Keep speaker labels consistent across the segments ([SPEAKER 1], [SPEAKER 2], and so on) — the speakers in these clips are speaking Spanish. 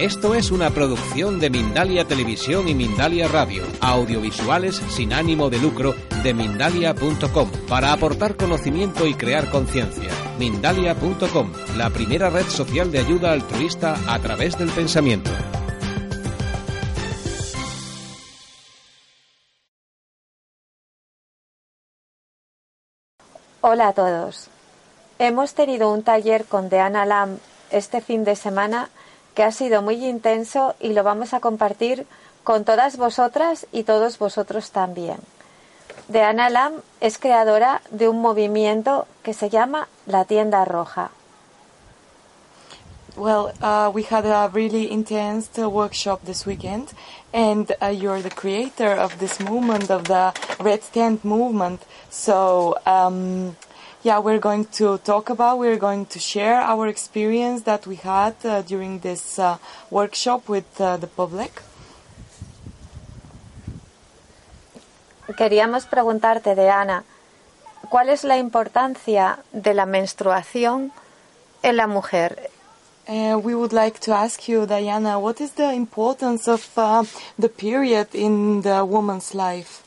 [SPEAKER 1] Esto es una producción de Mindalia Televisión y Mindalia Radio, audiovisuales sin ánimo de lucro de mindalia.com, para aportar conocimiento y crear conciencia. Mindalia.com, la primera red social de ayuda altruista a través del pensamiento.
[SPEAKER 2] Hola a todos. Hemos tenido un taller con Deanna Lam este fin de semana que ha sido muy intenso y lo vamos a compartir con todas vosotras y todos vosotros también. Deanna Lam es creadora de un movimiento que se llama La Tienda Roja.
[SPEAKER 3] Well, uh, we had a really intense workshop this weekend, and uh, you're the creator of this movement, of the Red Tent movement. So, um, yeah, we're going to talk about, we're going to share our experience that we had uh, during this uh, workshop with uh, the public.
[SPEAKER 2] Queríamos preguntarte, Deana, ¿cuál es la importancia de la menstruación en la mujer?
[SPEAKER 3] Uh, we would like to ask you, Diana, what is the importance of uh, the period in the woman's life?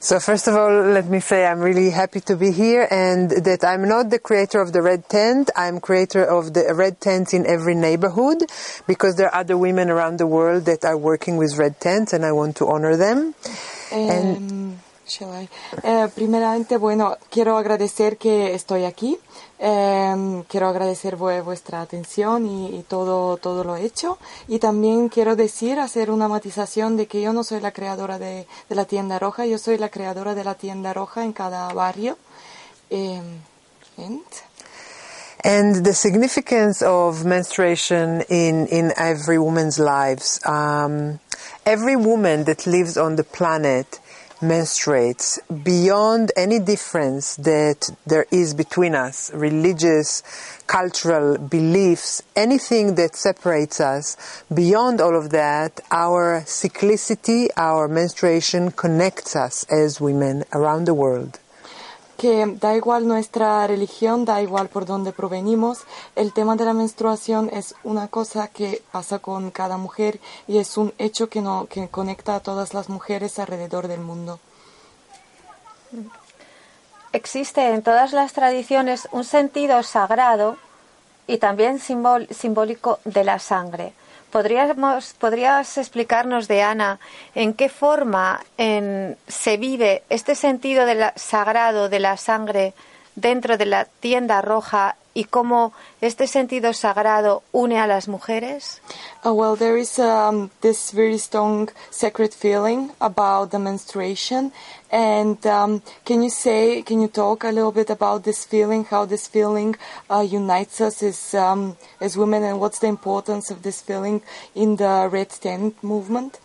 [SPEAKER 4] So first of all, let me say I'm really happy to be here and that I'm not the creator of the red tent. I'm creator of the red tents in every neighborhood because there are other women around the world that are working with red tents and I want to honor them.
[SPEAKER 3] Um, shall I? Eh, primeramente, bueno, quiero agradecer que estoy aquí. Eh, quiero agradecer vu- vuestra atención y, y todo, todo lo hecho. Y también quiero decir, hacer una matización de que yo no soy la creadora de, de la tienda roja, yo soy la creadora de la tienda roja en cada barrio. Eh, and-
[SPEAKER 4] And the significance of menstruation in, in every woman's lives. Um, every woman that lives on the planet menstruates beyond any difference that there is between us, religious, cultural beliefs, anything that separates us. Beyond all of that, our cyclicity, our menstruation connects us as women around the world.
[SPEAKER 3] Que da igual nuestra religión, da igual por dónde provenimos, el tema de la menstruación es una cosa que pasa con cada mujer y es un hecho que, no, que conecta a todas las mujeres alrededor del mundo.
[SPEAKER 2] Existe en todas las tradiciones un sentido sagrado y también simbólico de la sangre. ¿Podríamos, ¿Podrías explicarnos, Deana, en qué forma en- se vive este sentido de la- sagrado de la sangre dentro de la tienda roja y cómo este sentido sagrado une a las mujeres?
[SPEAKER 3] Uh, well, there is um, this very strong sacred feeling about the menstruation. And um, can you say, can you talk a little bit about this feeling, how this feeling uh, unites us as, um, as women, and what's the importance of this feeling in the Red Tent movement?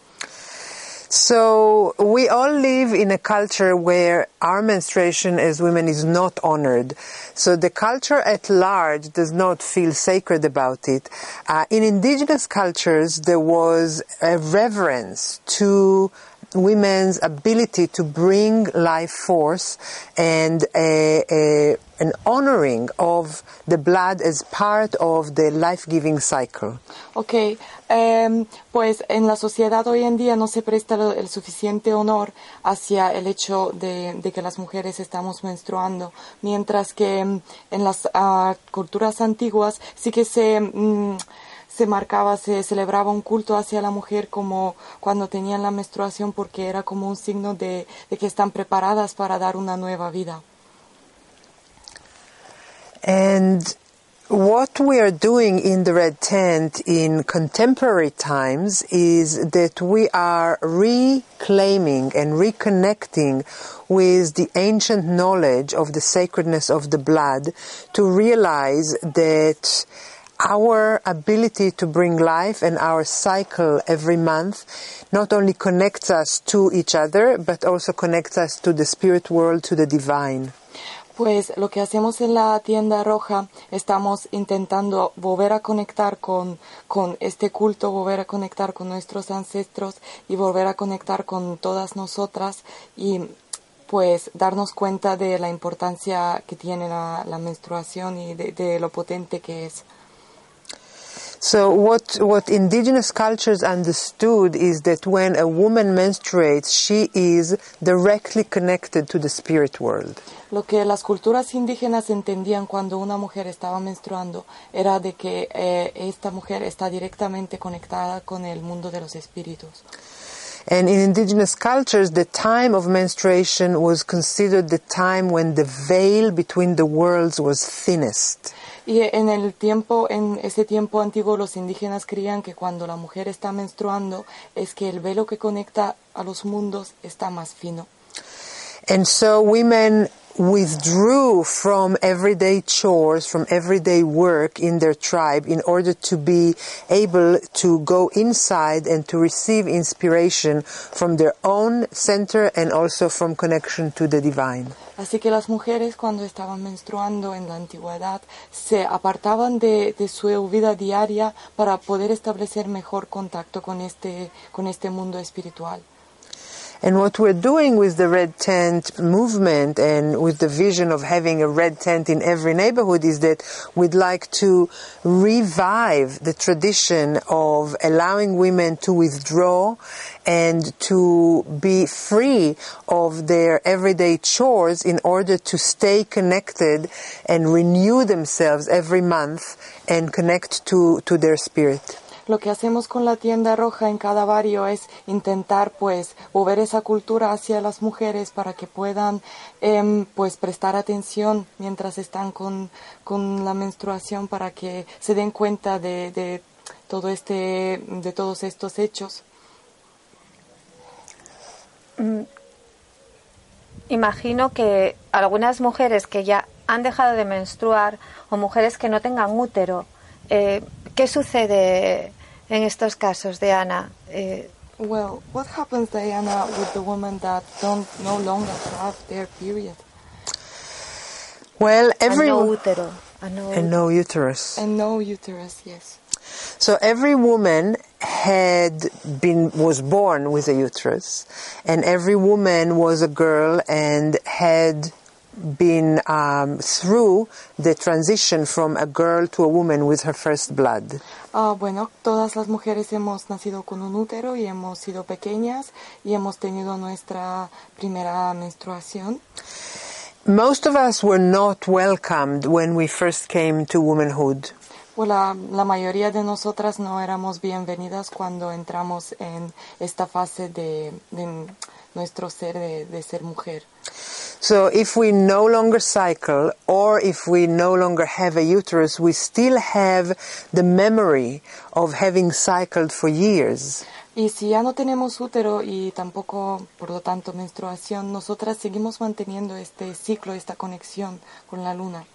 [SPEAKER 4] So we all live in a culture where our menstruation as women is not honored. So the culture at large does not feel sacred about it. Uh, in indigenous cultures, there was a reverence to women's ability to bring life force and a, a, an honoring of the blood as part of the life-giving cycle.
[SPEAKER 3] Ok, em, pues en la sociedad hoy en día no se presta el suficiente honor hacia el hecho de, que las mujeres estamos menstruando, mientras que em, en las ah, culturas antiguas sí que se, mm, se marcaba, se celebraba un culto hacia la mujer como cuando tenían la menstruación porque era como un signo de que están preparadas para dar una nueva vida.
[SPEAKER 4] And what we are doing in the Red Tent in contemporary times is that we are reclaiming and reconnecting with the ancient knowledge of the sacredness of the blood to realize that our ability to bring life and our cycle every month not only connects us to each other, but also connects us to the spirit world, to the divine.
[SPEAKER 3] Pues lo que hacemos en la tienda roja, estamos intentando volver a conectar con, con este culto, volver a conectar con nuestros ancestros y volver a conectar con todas nosotras y pues darnos cuenta de la importancia que tiene la, menstruación y de lo potente que es.
[SPEAKER 4] So what what indigenous cultures understood is that when a woman menstruates, she is directly connected to the spirit world.
[SPEAKER 3] Lo que las culturas indígenas entendían cuando una mujer estaba menstruando era de que eh, esta mujer está directamente conectada con el mundo de los espíritus.
[SPEAKER 4] And in indigenous cultures, the time of menstruation was considered the time when the veil between the worlds was thinnest.
[SPEAKER 3] Y en el tiempo, en ese tiempo antiguo, los indígenas creían que cuando la mujer está menstruando es que el velo que conecta a los mundos está más fino.
[SPEAKER 4] And so women withdrew from everyday chores, from everyday work in their tribe in order to be able to go inside and to receive inspiration from their own center and also from connection to the divine.
[SPEAKER 3] Así que las mujeres cuando estaban menstruando en la antigüedad se apartaban de, de su vida diaria para poder establecer mejor contacto con este, con este mundo espiritual.
[SPEAKER 4] And what we're doing with the red tent movement and with the vision of having a red tent in every neighborhood is that we'd like to revive the tradition of allowing women to withdraw and to be free of their everyday chores in order to stay connected and renew themselves every month and connect to, to their spirit.
[SPEAKER 3] Lo que hacemos con la tienda roja en cada barrio es intentar pues mover esa cultura hacia las mujeres para que puedan em, pues prestar atención mientras están con, con la menstruación para que se den cuenta de, de todo este de todos estos hechos.
[SPEAKER 2] Imagino que algunas mujeres que ya han dejado de menstruar o mujeres que no tengan útero, eh, ¿qué sucede en estos casos, Diana? Eh,
[SPEAKER 3] Well, what happens, Diana, with the women that don't no longer have their period
[SPEAKER 4] Well, every
[SPEAKER 2] no útero. a no
[SPEAKER 4] and no uterus.
[SPEAKER 3] and no uterus? Yes.
[SPEAKER 4] So every woman had been was born with a uterus, and every woman was a girl and had been um, through the transition from a girl to a woman with her first blood.
[SPEAKER 3] Ah, bueno, todas las mujeres hemos nacido con un útero y hemos sido pequeñas y hemos tenido nuestra primera menstruación.
[SPEAKER 4] Most of us were not welcomed when we first came to womanhood.
[SPEAKER 3] Pues la, la mayoría de nosotras no éramos bienvenidas cuando entramos en esta fase de, de nuestro ser, de, de ser mujer.
[SPEAKER 4] So if we no longer cycle or if we no longer have a uterus, we still have the memory of having cycled for years.
[SPEAKER 3] Y si ya no tenemos útero y tampoco, por lo tanto, menstruación, nosotras seguimos manteniendo este ciclo, esta conexión con la luna.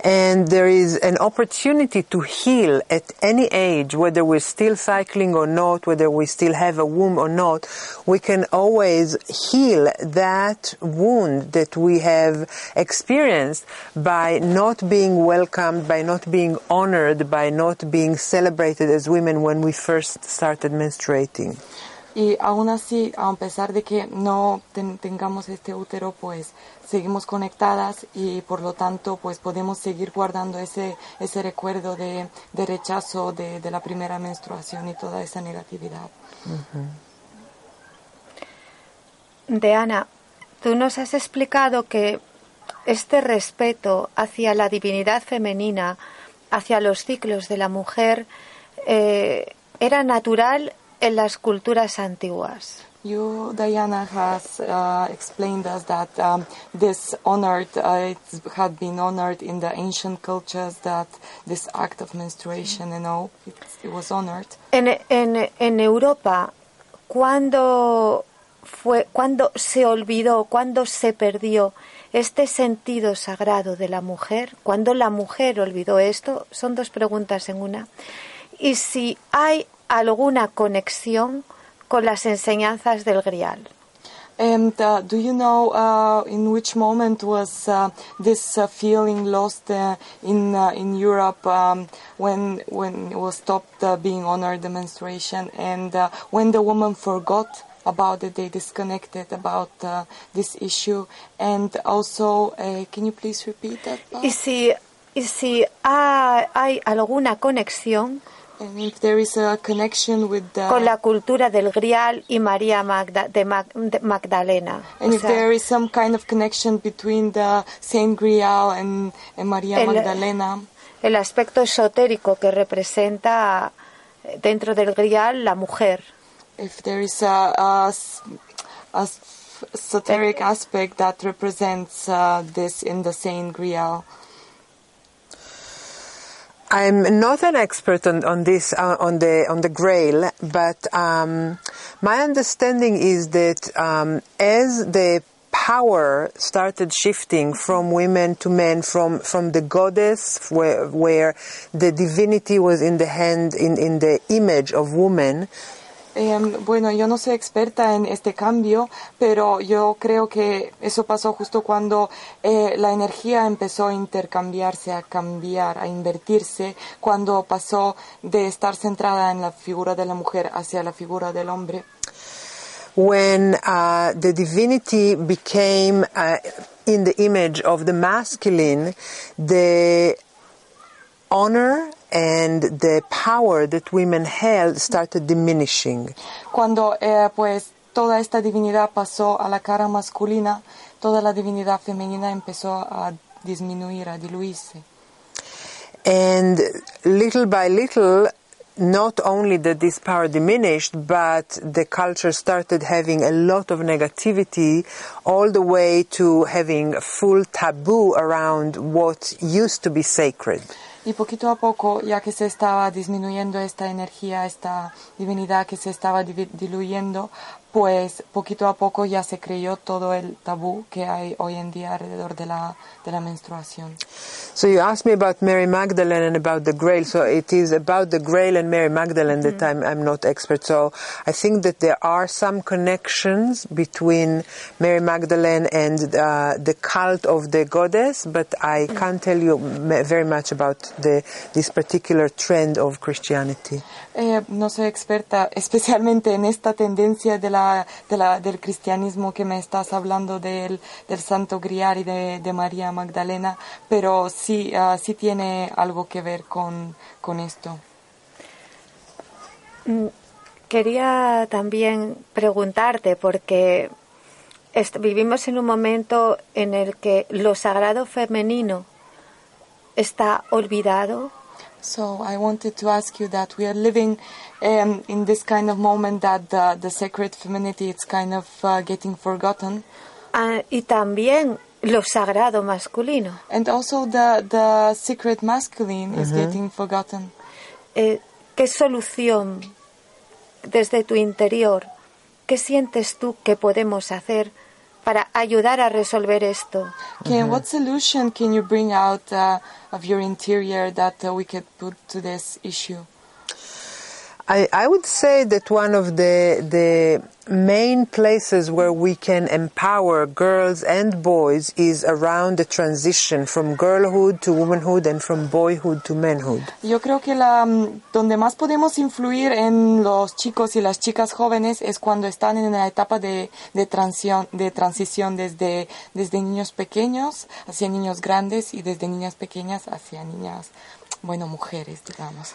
[SPEAKER 4] And there is an opportunity to heal at any age, whether we're still cycling or not, whether we still have a womb or not. We can always heal that wound that we have experienced by not being welcomed, by not being honored, by not being celebrated as women when we first started menstruating.
[SPEAKER 3] Y aún así, a pesar de que no ten- tengamos este útero, pues seguimos conectadas y por lo tanto, pues podemos seguir guardando ese, ese recuerdo de, de rechazo de, de la primera menstruación y toda esa negatividad.
[SPEAKER 2] Diana, tú nos has explicado que este respeto hacia la divinidad femenina, hacia los ciclos de la mujer, eh, era natural en las culturas antiguas.
[SPEAKER 3] You, Diana, has uh, explained us that um, this honored, uh, it had been honored in the ancient cultures that this act of menstruation, you know, it, it was honored.
[SPEAKER 2] En, en- en Europa, ¿cuándo, fue, ¿cuándo se olvidó, cuándo se perdió este sentido sagrado de la mujer? ¿Cuándo la mujer olvidó esto? Son dos preguntas en una. Y si hay alguna conexión con las enseñanzas del Grial.
[SPEAKER 3] And uh, do you know uh, in which moment was uh, this uh, feeling lost uh, in uh, in Europe um, when when it was stopped uh, being honored the menstruation and uh, when the woman forgot about it, they disconnected about uh, this issue and also uh, can you please repeat that? part?
[SPEAKER 2] Y si, y si ha- hay alguna conexión
[SPEAKER 3] if there is a connection with the,
[SPEAKER 2] con la cultura del Grial y María Magda- de, Mag- de Magdalena. O
[SPEAKER 3] and if
[SPEAKER 2] sea,
[SPEAKER 3] there is some kind of connection between the Saint Grial and, and Maria
[SPEAKER 2] El-
[SPEAKER 3] Magdalena,
[SPEAKER 2] el aspecto esotérico que representa eh, dentro del Grial la mujer.
[SPEAKER 3] if there is a, a a esoteric aspect that represents uh, this in the Saint Grial.
[SPEAKER 4] I'm not an expert on, on this uh, on the on the Grail, but um, my understanding is that um, as the power started shifting from women to men, from from the goddess, where where the divinity was in the hand in, in the image of woman,
[SPEAKER 3] Em, bueno, yo no soy experta en este cambio, pero yo creo que eso pasó justo cuando eh, la energía empezó a intercambiarse, a cambiar, a invertirse, cuando pasó de estar centrada en la figura de la mujer hacia la figura del hombre.
[SPEAKER 4] when uh, the divinity became uh, in the image of the masculine, the honor and the power that women held started diminishing.
[SPEAKER 3] Cuando eh, pues toda esta divinidad pasó a la cara masculina, toda la divinidad femenina empezó a disminuir, a diluirse.
[SPEAKER 4] And little by little, not only did this power diminished, but the culture started having a lot of negativity, all the way to having a full taboo around what used to be sacred.
[SPEAKER 3] Y poquito a poco, ya que se estaba disminuyendo esta energía, esta divinidad que se estaba diluyendo, pues poquito a poco ya se creyó todo el tabú que hay hoy en día alrededor de la, de la menstruación.
[SPEAKER 4] So you asked me about Mary Magdalene and about the Grail. So it is about the Grail and Mary Magdalene that I'm, I'm not expert. So I think that there are some connections between Mary Magdalene and uh, the cult of the goddess, but I can't tell you very much about the, this particular trend of Christianity.
[SPEAKER 3] Eh, no soy experta especialmente en esta tendencia de la, del cristianismo que me estás hablando del, del Santo Grial y de, de María Magdalena, pero sí, ah, sí tiene algo que ver con, con esto.
[SPEAKER 2] Quería también preguntarte, porque vivimos en un momento en el que lo sagrado femenino está olvidado,
[SPEAKER 3] So I wanted to ask you that we are living um, in this kind of moment that the, the sacred femininity is kind of uh, getting forgotten,
[SPEAKER 2] ah, y también lo sagrado masculino.
[SPEAKER 3] and also the the secret masculine is getting forgotten.
[SPEAKER 2] Eh, ¿Qué solución desde tu interior, qué sientes tú que podemos hacer para ayudar a resolver esto?
[SPEAKER 3] Can what solution can you bring out uh, of your interior that uh, we could put to this issue?
[SPEAKER 4] I, I would say that one of the the main places where we can empower girls and boys is around the transition from girlhood to womanhood and from boyhood to manhood.
[SPEAKER 3] Yo creo que la mm, donde más podemos influir en los chicos y las chicas jóvenes es cuando están en la etapa de, de transición, de transición desde, desde niños pequeños hacia niños grandes y desde niñas pequeñas hacia niñas, bueno, mujeres, digamos.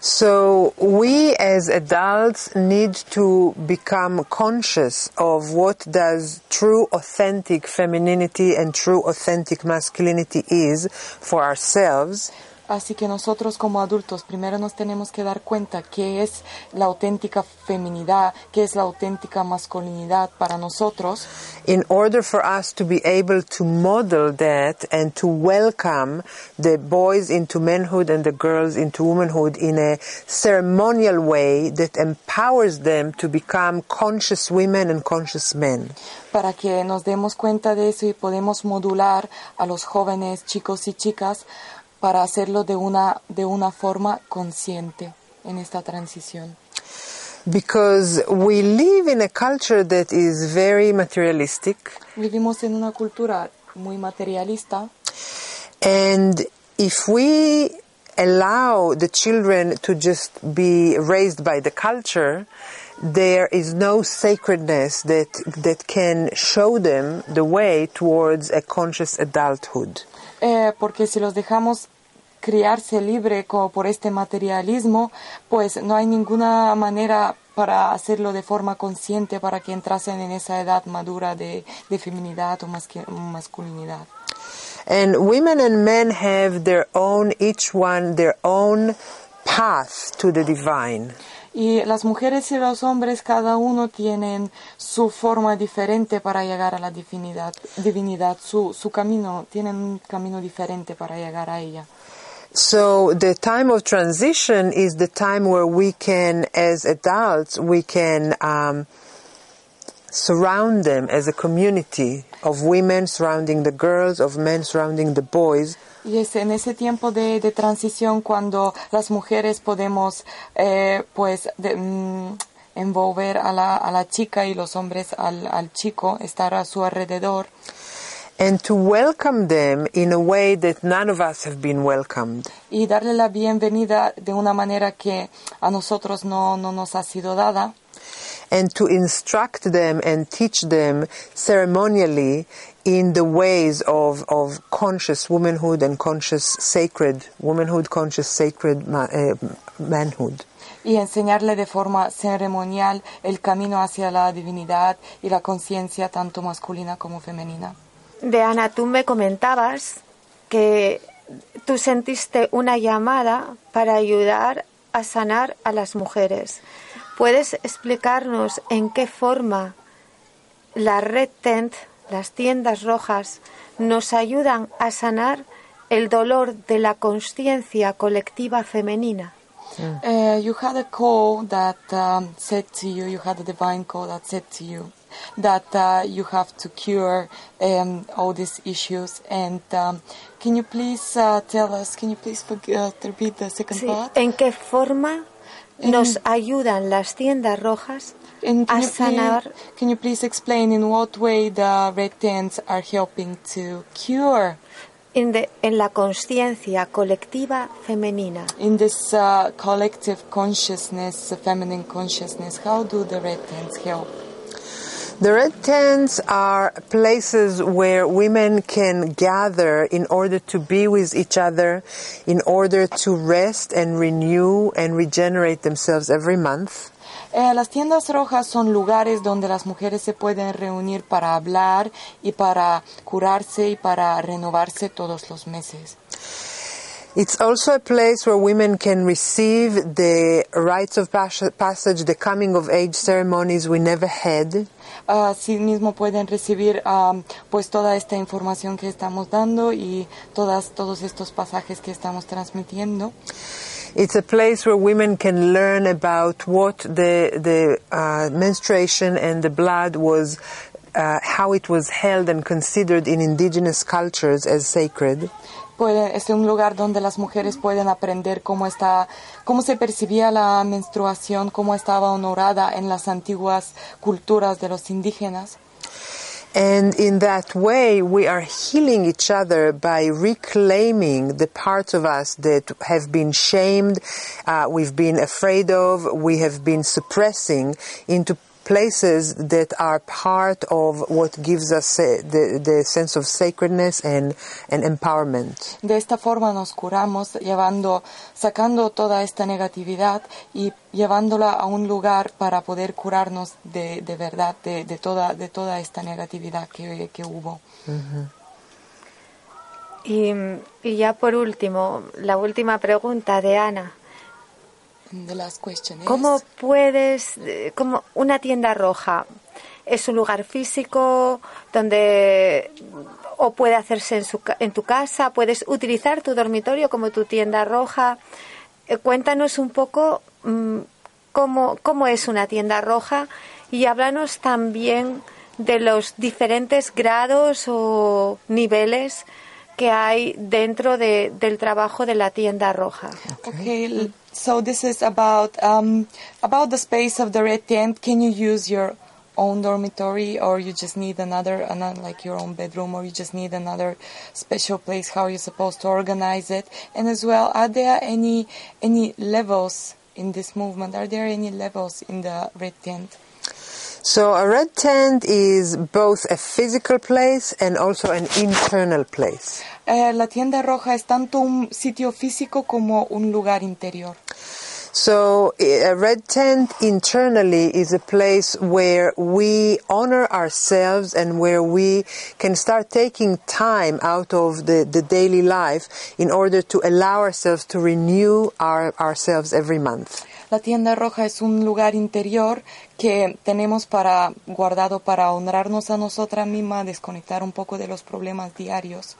[SPEAKER 4] So we as adults need to become conscious of what does true authentic femininity and true authentic masculinity is for ourselves
[SPEAKER 3] Así que nosotros como adultos primero nos tenemos que dar cuenta qué es la auténtica feminidad, qué es la auténtica masculinidad para nosotros,
[SPEAKER 4] in order for us to be able to model that and to welcome the boys into manhood and the girls into womanhood in a ceremonial way that empowers them to become conscious women and conscious men.
[SPEAKER 3] para que nos demos cuenta de eso y podemos modular a los jóvenes chicos y chicas para hacerlo de una, de una forma consciente en esta transición.
[SPEAKER 4] Because we live in a culture that is very materialistic
[SPEAKER 3] Vivimos en una cultura muy materialista
[SPEAKER 4] And if we allow the children to just be raised by the culture, there is no sacredness that, that can show them the way towards a conscious adulthood.
[SPEAKER 3] Eh, porque si los dejamos criarse libre por este materialismo, pues no hay ninguna manera para hacerlo de forma consciente para que entrasen en esa edad madura de, de feminidad o masculinidad.
[SPEAKER 4] And women and men have their own, each one, their own path to the divine.
[SPEAKER 3] Y las mujeres y los hombres, cada uno tienen su forma diferente para llegar a la divinidad, divinidad su, su camino, tienen un camino diferente para llegar a ella.
[SPEAKER 4] So the time of transition is the time where we can, as adults, we can um, surround them as a community of women surrounding the girls, of men surrounding the boys,
[SPEAKER 3] Y es en ese tiempo de, de transición cuando las mujeres podemos, eh, pues, de- mm, envolver a la, a la chica y los hombres al, al chico, estar a su alrededor
[SPEAKER 4] and to welcome them in a way that none of us have been welcomed.
[SPEAKER 3] y darle la bienvenida de una manera que a nosotros no, no nos ha sido dada.
[SPEAKER 4] and to instruct them and teach them ceremonially in the ways of, of conscious womanhood and conscious sacred womanhood, conscious sacred ma- uh, manhood.
[SPEAKER 3] y enseñarle de forma ceremonial el camino hacia la divinidad y la conciencia tanto masculina como femenina.
[SPEAKER 2] Diana, tú me comentabas que tú sentiste una llamada para ayudar a sanar a las mujeres. ¿Puedes explicarnos en qué forma la Red Tent, las tiendas rojas, nos ayudan a sanar el dolor de la conciencia colectiva femenina?
[SPEAKER 3] Uh, you had a call that um, said to you, you had a divine call that said to you that uh, you have to cure um, all these issues. And um, can you please uh, tell us, can you please uh, repeat the second
[SPEAKER 2] Sí,
[SPEAKER 3] part?
[SPEAKER 2] ¿En qué forma nos ayudan las tiendas rojas
[SPEAKER 3] And can
[SPEAKER 2] a
[SPEAKER 3] you, please,
[SPEAKER 2] sanar
[SPEAKER 3] can you please explain in what way the red tents are helping to cure
[SPEAKER 2] en, de- en la conciencia colectiva femenina?
[SPEAKER 3] in this uh, collective consciousness, feminine consciousness? How do the red tents help?
[SPEAKER 4] The red tents are places where women can gather in order to be with each other, in order to rest and renew and regenerate themselves every month.
[SPEAKER 3] Eh, las tiendas rojas son lugares donde las mujeres se pueden reunir para hablar y para curarse y para renovarse todos los meses.
[SPEAKER 4] It's also a place where women can receive the rites of passage, the coming of age ceremonies we never had.
[SPEAKER 3] Asimismo pueden recibir am, pues toda esta información que estamos dando y todas, todos estos pasajes que estamos transmitiendo.
[SPEAKER 4] It's a place where women can learn about what the the uh, menstruation and the blood was, uh, how it was held and considered in indigenous cultures as sacred.
[SPEAKER 3] Es un lugar donde las mujeres pueden aprender cómo está, cómo se percibía la menstruación, cómo estaba honorada en las antiguas culturas de los indígenas.
[SPEAKER 4] And in that way, we are healing each other by reclaiming the parts of us that have been shamed, uh, we've been afraid of, we have been suppressing into places that are part of what gives us uh, the, the sense of sacredness and, and empowerment.
[SPEAKER 3] De esta forma nos curamos, llevando, sacando toda esta negatividad y llevándola a un lugar para poder curarnos de, de verdad, de, de toda, de toda esta negatividad que, que hubo.
[SPEAKER 2] Y, y ya por último, la última pregunta de Ana.
[SPEAKER 3] The last question is,
[SPEAKER 2] ¿Cómo puedes, eh, como una tienda roja, es un lugar físico donde o puede hacerse en, su en tu casa, puedes utilizar tu dormitorio como tu tienda roja? Eh, cuéntanos un poco mm, cómo, cómo es una tienda roja y háblanos también de los diferentes grados o niveles que hay dentro de- del trabajo de la tienda roja.
[SPEAKER 3] Okay, so this is about um, about the space of the red tent. Can you use your own dormitory, or you just need another, another like your own bedroom, or you just need another special place? How are you supposed to organize it? And as well, are there any any levels in this movement? Are there any levels in the red tent?
[SPEAKER 4] So a red tent is both a physical place and also an internal place.
[SPEAKER 3] Eh, la tienda roja es tanto un sitio físico como un lugar interior.
[SPEAKER 4] So a red tent internally is a place where we honor ourselves and where we can start taking time out of the, the daily life in order to allow ourselves to renew our, ourselves every month.
[SPEAKER 3] La tienda roja es un lugar interior que tenemos para guardado para honrarnos a nosotras mismas, desconectar un poco de los problemas diarios.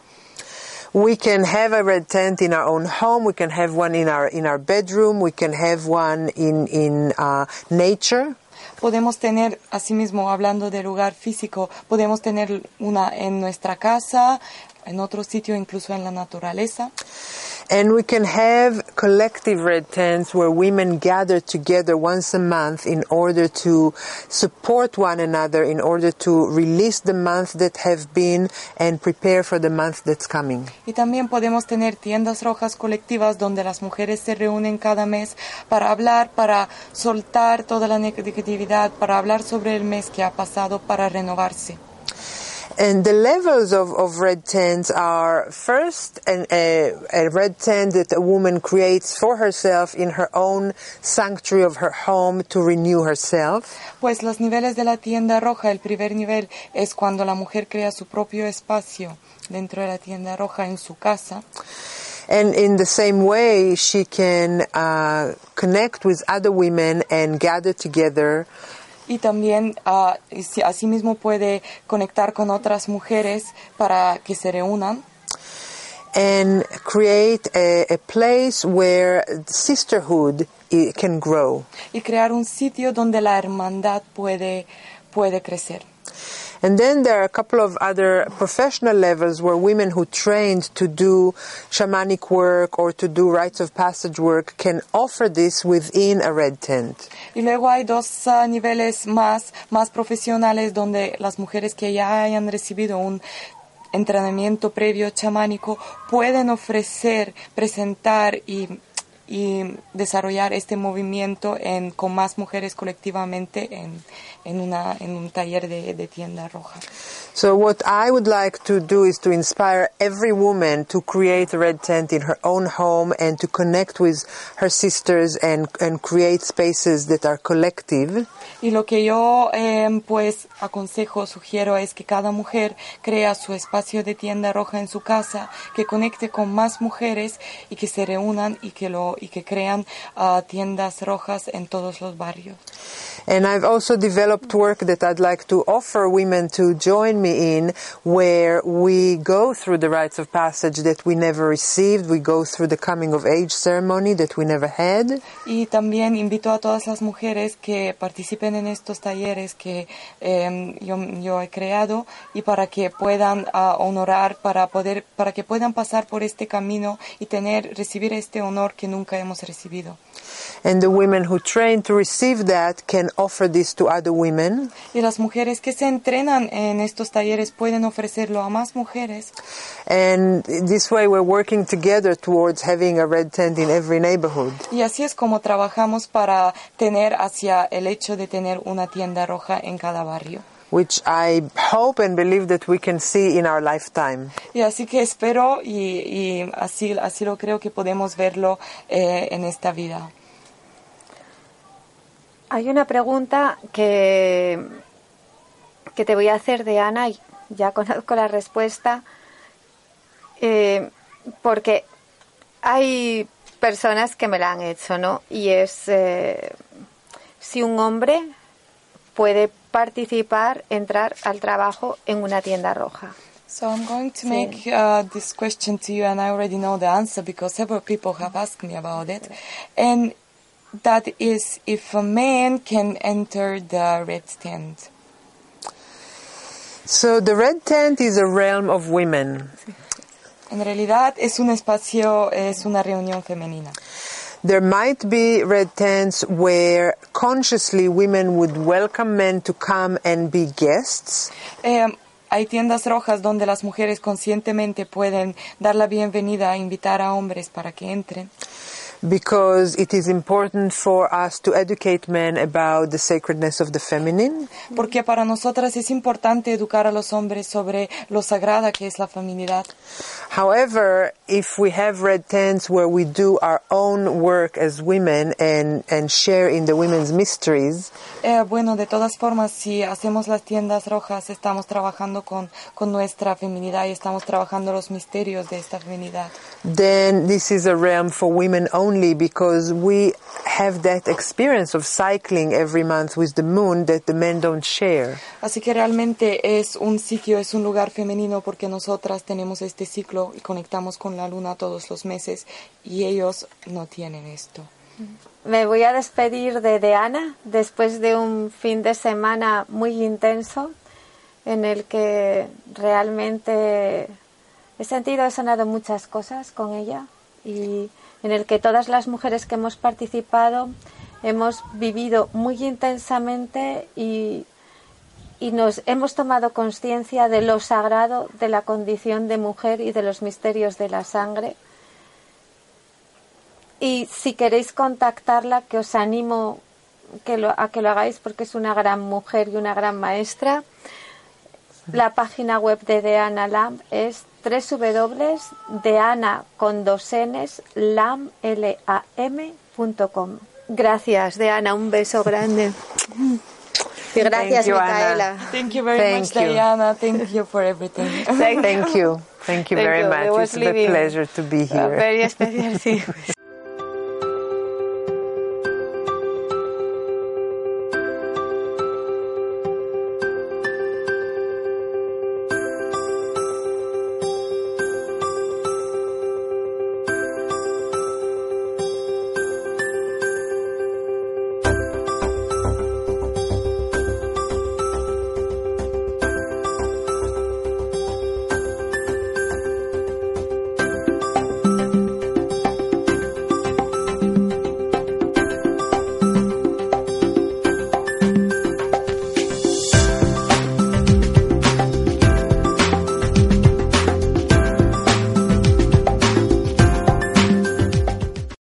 [SPEAKER 4] We can have a red tent in our own home. We can have one in our in our bedroom. We can have one in in uh, nature.
[SPEAKER 3] Podemos tener, asimismo, hablando de lugar físico, podemos tener una en nuestra casa, en otro sitio, incluso en la naturaleza.
[SPEAKER 4] And we can have collective red tents where women gather together once a month in order to support one another, in order to release the month that have been and prepare for the month that's coming.
[SPEAKER 3] Y también podemos tener tiendas rojas colectivas donde las mujeres se reúnen cada mes para hablar, para soltar toda la negatividad, para hablar sobre el mes que ha pasado, para renovarse.
[SPEAKER 4] And the levels of, of red tents are first an, a, a, red tent that a woman creates for herself in her own sanctuary of her home to renew herself.
[SPEAKER 3] Pues los niveles de la tienda roja, el primer nivel es cuando la mujer crea su propio espacio dentro de la tienda roja en su casa.
[SPEAKER 4] And in the same way, she can uh, connect with other women and gather together
[SPEAKER 3] y también uh, asimismo puede conectar con otras mujeres para que se reúnan.
[SPEAKER 4] And create a, a place where sisterhood can grow.
[SPEAKER 3] Y crear un sitio donde la hermandad puede, puede crecer.
[SPEAKER 4] And then there are a couple of other professional levels where women who trained to do shamanic work or to do rites of passage work can offer this within a red tent.
[SPEAKER 3] Y luego hay dos uh, niveles más, más profesionales donde las mujeres que ya hayan recibido un entrenamiento previo chamánico pueden ofrecer, presentar y y desarrollar este movimiento en, con más mujeres colectivamente en, en, una, en un taller de, de tienda roja.
[SPEAKER 4] So what I would like to do is to inspire every woman to create a red tent in her own home and to connect with her sisters and, and create spaces that are collective.
[SPEAKER 3] Y lo que yo eh, pues aconsejo, sugiero es que cada mujer crea su espacio de tienda roja en su casa, que conecte con más mujeres y que se reúnan y que lo y que crean uh, tiendas rojas en todos los barrios.
[SPEAKER 4] And I've also developed work that I'd like to offer women to join me in, where we go through the rites of passage that we never received, we go through the coming of age ceremony that we never had.
[SPEAKER 3] Y también invito a todas las mujeres que participen en estos talleres que eh, yo, yo, he creado y para que puedan uh, honorar, para poder, para que puedan pasar por este camino y tener, recibir este honor que nunca hemos recibido.
[SPEAKER 4] And the women who train to receive that can offer this to other women.
[SPEAKER 3] Y las mujeres que se entrenan en estos talleres pueden ofrecerlo a más mujeres.
[SPEAKER 4] And this way we're working together towards having a red tent in every neighborhood.
[SPEAKER 3] Y así es como trabajamos para tener hacia el hecho de tener una tienda roja en cada barrio.
[SPEAKER 4] which I hope and believe that we can see in our lifetime.
[SPEAKER 3] Y así que espero y, y así, así lo creo que podemos verlo eh, en esta vida.
[SPEAKER 2] Hay una pregunta que, que te voy a hacer de Ana y ya conozco la respuesta, eh, porque hay personas que me la han hecho, ¿no? Y es eh, si un hombre puede participar, entrar al trabajo en una tienda roja.
[SPEAKER 3] So I'm going to make uh, this question to you, and I already know the answer because several people have asked me about it. And that is if a man can enter the red tent.
[SPEAKER 4] So the red tent is a realm of women.
[SPEAKER 3] En realidad es un espacio, es una reunión femenina.
[SPEAKER 4] There might be red tents where consciously women would welcome men to come and be guests.
[SPEAKER 3] Eh, hay tiendas rojas donde las mujeres conscientemente pueden dar la bienvenida invitar a hombres para que entren.
[SPEAKER 4] Because it is important for us to educate men about the sacredness of the feminine.
[SPEAKER 3] Porque para nosotras es importante educar a los hombres sobre lo sagrada que es la feminidad.
[SPEAKER 4] However, if we have red tents where we do our own work as women and, and share in the women's mysteries,
[SPEAKER 3] Eh, bueno, de todas formas, si hacemos las tiendas rojas, estamos trabajando con, con nuestra feminidad y estamos trabajando los misterios de esta feminidad.
[SPEAKER 4] then this is a realm for women only because we have that experience of cycling every month with the moon that the men don't share.
[SPEAKER 3] Así que realmente es un sitio, es un lugar femenino porque nosotras tenemos este ciclo y conectamos con la luna todos los meses y ellos no tienen esto.
[SPEAKER 2] Me voy a despedir de, de Ana después de un fin de semana muy intenso en el que realmente he sentido, he sanado muchas cosas con ella y en el que todas las mujeres que hemos participado hemos vivido muy intensamente y, y nos hemos tomado conciencia de lo sagrado de la condición de mujer y de los misterios de la sangre. Y si queréis contactarla, que os animo que lo, a que lo hagáis porque es una gran mujer y una gran maestra. La página web de Deana Lam es www.deana con dos Ns, lam, L -A -M punto com. Gracias, Deana, un beso grande. Y gracias,
[SPEAKER 4] Thank you,
[SPEAKER 2] Micaela.
[SPEAKER 4] Ana.
[SPEAKER 3] Thank you very
[SPEAKER 4] Thank
[SPEAKER 3] much,
[SPEAKER 4] you.
[SPEAKER 3] Diana. Thank you for everything.
[SPEAKER 4] Thank you. Thank you
[SPEAKER 2] Thank
[SPEAKER 4] very
[SPEAKER 2] you. It
[SPEAKER 4] much.
[SPEAKER 2] was
[SPEAKER 4] It's a pleasure to be
[SPEAKER 2] Uh,
[SPEAKER 4] here.
[SPEAKER 2] very especial, sí.